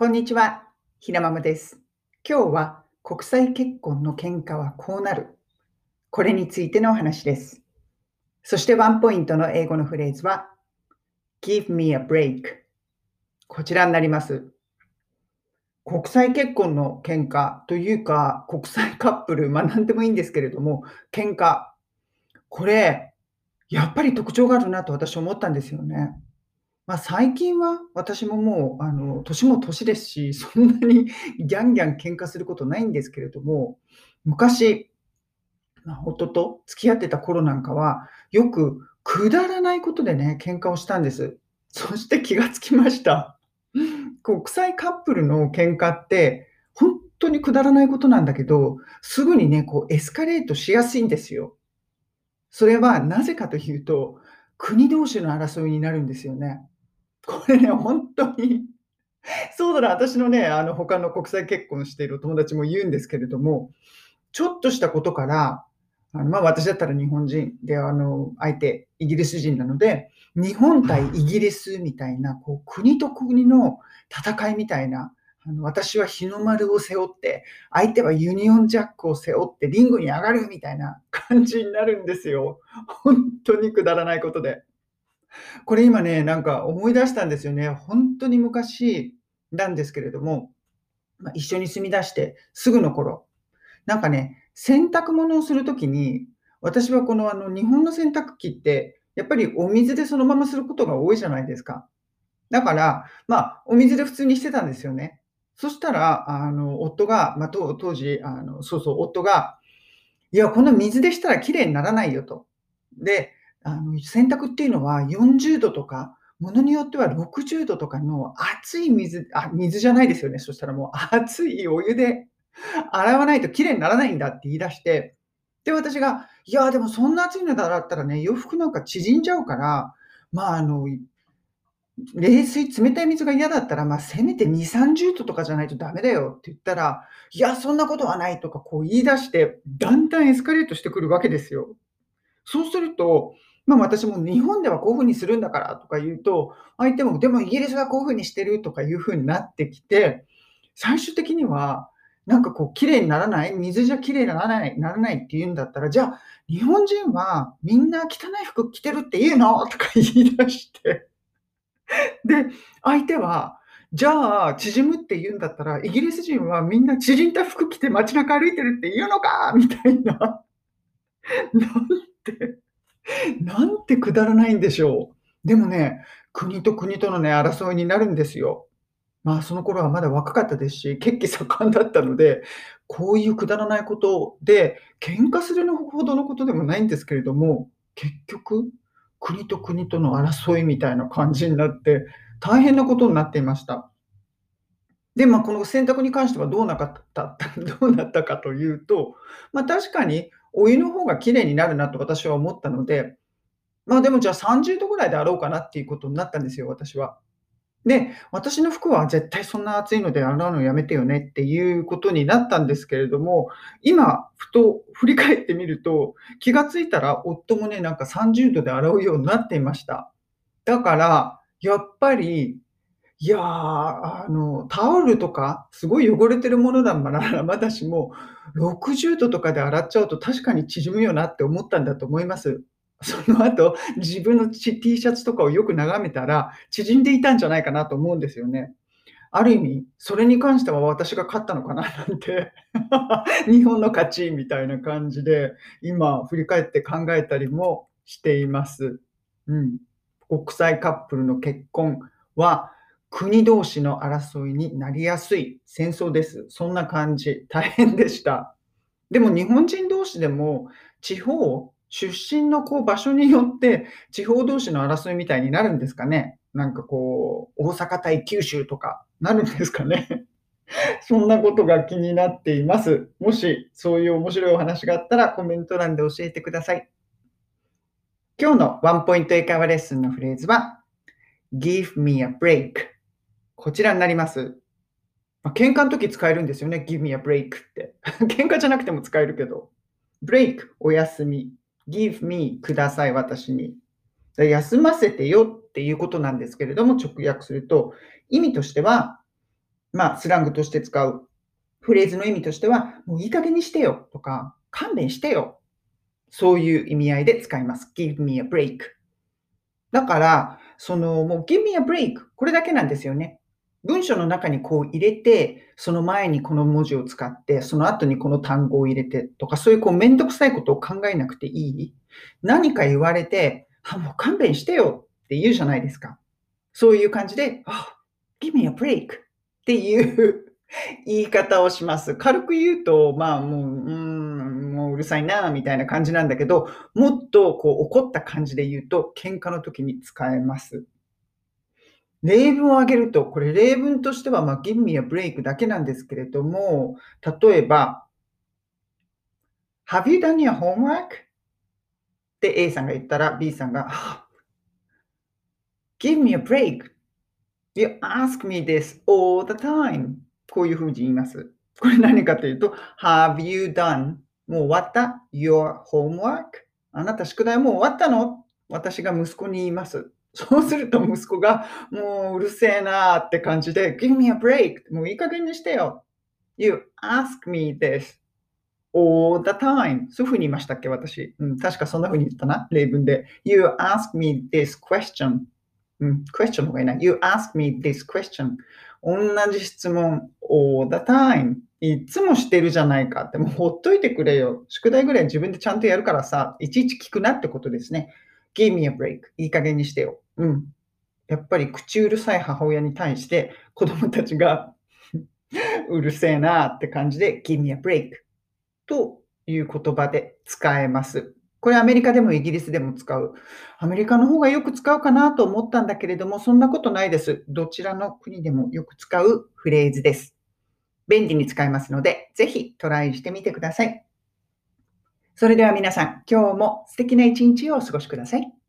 こんにちは、ひなままです。今日は国際結婚の喧嘩はこうなる。これについてのお話です。そしてワンポイントの英語のフレーズは Give me a break こちらになります。国際結婚の喧嘩というか国際カップル、まあ何でもいいんですけれども、喧嘩。これ、やっぱり特徴があるなと私思ったんですよね。まあ、最近は私ももう、あの、年も年ですし、そんなにギャンギャン喧嘩することないんですけれども、昔、まあ、夫と付き合ってた頃なんかは、よくくだらないことでね、喧嘩をしたんです。そして気がつきました。国際カップルの喧嘩って、本当にくだらないことなんだけど、すぐにね、こうエスカレートしやすいんですよ。それはなぜかというと、国同士の争いになるんですよね。これね、本当に、そうだな、私のね、あの、他の国際結婚しているお友達も言うんですけれども、ちょっとしたことから、あの、まあ、私だったら日本人で、あの、相手、イギリス人なので、日本対イギリスみたいな、こう、国と国の戦いみたいな、あの私は日の丸を背負って、相手はユニオンジャックを背負ってリングに上がるみたいな感じになるんですよ。本当にくだらないことで。これ今ね、なんか思い出したんですよね。本当に昔なんですけれども、まあ、一緒に住み出してすぐの頃、なんかね、洗濯物をするときに、私はこのあの日本の洗濯機って、やっぱりお水でそのまますることが多いじゃないですか。だから、まあ、お水で普通にしてたんですよね。そしたら、あの、夫が、まあ、当時、あの、そうそう、夫が、いや、この水でしたら綺麗にならないよと。で、あの、洗濯っていうのは40度とか、ものによっては60度とかの熱い水あ、水じゃないですよね。そしたらもう熱いお湯で洗わないと綺麗にならないんだって言い出して、で、私が、いや、でもそんな熱いのだったらね、洋服なんか縮んじゃうから、まあ、あの、冷水、冷たい水が嫌だったら、まあ、せめて2、30度とかじゃないとダメだよって言ったら、いや、そんなことはないとかこう言い出して、だんだんエスカレートしてくるわけですよ。そうすると、まあ、私も日本ではこういうふうにするんだからとか言うと、相手も、でもイギリスはこういうふうにしてるとかいうふうになってきて、最終的には、なんかこう、綺麗にならない、水じゃ綺麗にならない、ならないって言うんだったら、じゃあ、日本人はみんな汚い服着てるって言うの？とか言い出して。で、相手は、じゃあ、縮むって言うんだったら、イギリス人はみんな縮んだ服着て街中歩いてるって言うのか？みたいな。なんて。なんてくだらないんでしょう。でもね、国と国とのね、争いになるんですよ。まあ、その頃はまだ若かったですし、血気盛んだったので、こういうくだらないことで、喧嘩するほどのことでもないんですけれども、結局、国と国との争いみたいな感じになって、大変なことになっていました。で、まあ、この選択に関してはどうなかった、どうなったかというと、まあ、確かにお湯の方が綺麗になるなと私は思ったので、まあでもじゃあ30度ぐらいで洗おうかなっていうことになったんですよ、私は。で、私の服は絶対そんな暑いので洗うのやめてよねっていうことになったんですけれども、今、ふと振り返ってみると、気がついたら夫もね、なんか30度で洗うようになっていました。だから、やっぱりいやー、あの、タオルとか、すごい汚れてるものだならまだしも、60度とかで洗っちゃうと確かに縮むよなって思ったんだと思います。その後、自分の T シャツとかをよく眺めたら、縮んでいたんじゃないかなと思うんですよね。ある意味、それに関しては私が勝ったのかななんて 日本の勝ちみたいな感じで、今振り返って考えたりもしています。うん。国際カップルの結婚は、国同士の争いになりやすい戦争です。そんな感じ。大変でした。でも日本人同士でも地方、出身のこう場所によって地方同士の争いみたいになるんですかね。なんかこう、大阪対九州とかなるんですかね。そんなことが気になっています。もしそういう面白いお話があったらコメント欄で教えてください。今日のワンポイント英会話レッスンのフレーズは Give me a break こちらになります。まあ、喧嘩の時使えるんですよね。give me a break って。喧嘩じゃなくても使えるけど。break お休み。give me ください、私に。休ませてよっていうことなんですけれども、直訳すると、意味としては、まあ、スラングとして使うフレーズの意味としては、もういい加減にしてよとか、勘弁してよ。そういう意味合いで使います。give me a break。だから、その、もう give me a break。これだけなんですよね。文章の中にこう入れて、その前にこの文字を使って、その後にこの単語を入れてとか、そういうこうめんどくさいことを考えなくていい？何か言われて、あ、もう勘弁してよって言うじゃないですか。そういう感じで、あ、give me a break っていう 言い方をします。軽く言うと、まあもう、うん、もううるさいな、みたいな感じなんだけど、もっとこう怒った感じで言うと、喧嘩の時に使えます。例文を挙げると、これ例文としては、まあ、give me a break だけなんですけれども、例えば、Have you done your homework? って A さんが言ったら B さんが、Give me a break. You ask me this all the time. こういうふうに言います。これ何かというと、Have you done? もう終わった ?Your homework? あなた宿題もう終わったの私が息子に言います。そうすると息子が、もううるせえなーって感じで、Give me a break! もういい加減にしてよ。You ask me this all the time. そういうふうに言いましたっけ私、うん。確かそんなふうに言ったな。例文で。You ask me this question. うん、question の方がいいな。You ask me this question. 同じ質問 all the time いつもしてるじゃないかって、もうほっといてくれよ。宿題ぐらい自分でちゃんとやるからさ、いちいち聞くなってことですね。Give me a break. いい加減にしてよ。うん。やっぱり口うるさい母親に対して子供たちが うるせえなって感じで give me a break という言葉で使えます。これアメリカでもイギリスでも使う。アメリカの方がよく使うかなと思ったんだけれども、そんなことないです。どちらの国でもよく使うフレーズです。便利に使えますので、ぜひトライしてみてください。それでは皆さん、今日も素敵な一日をお過ごしください。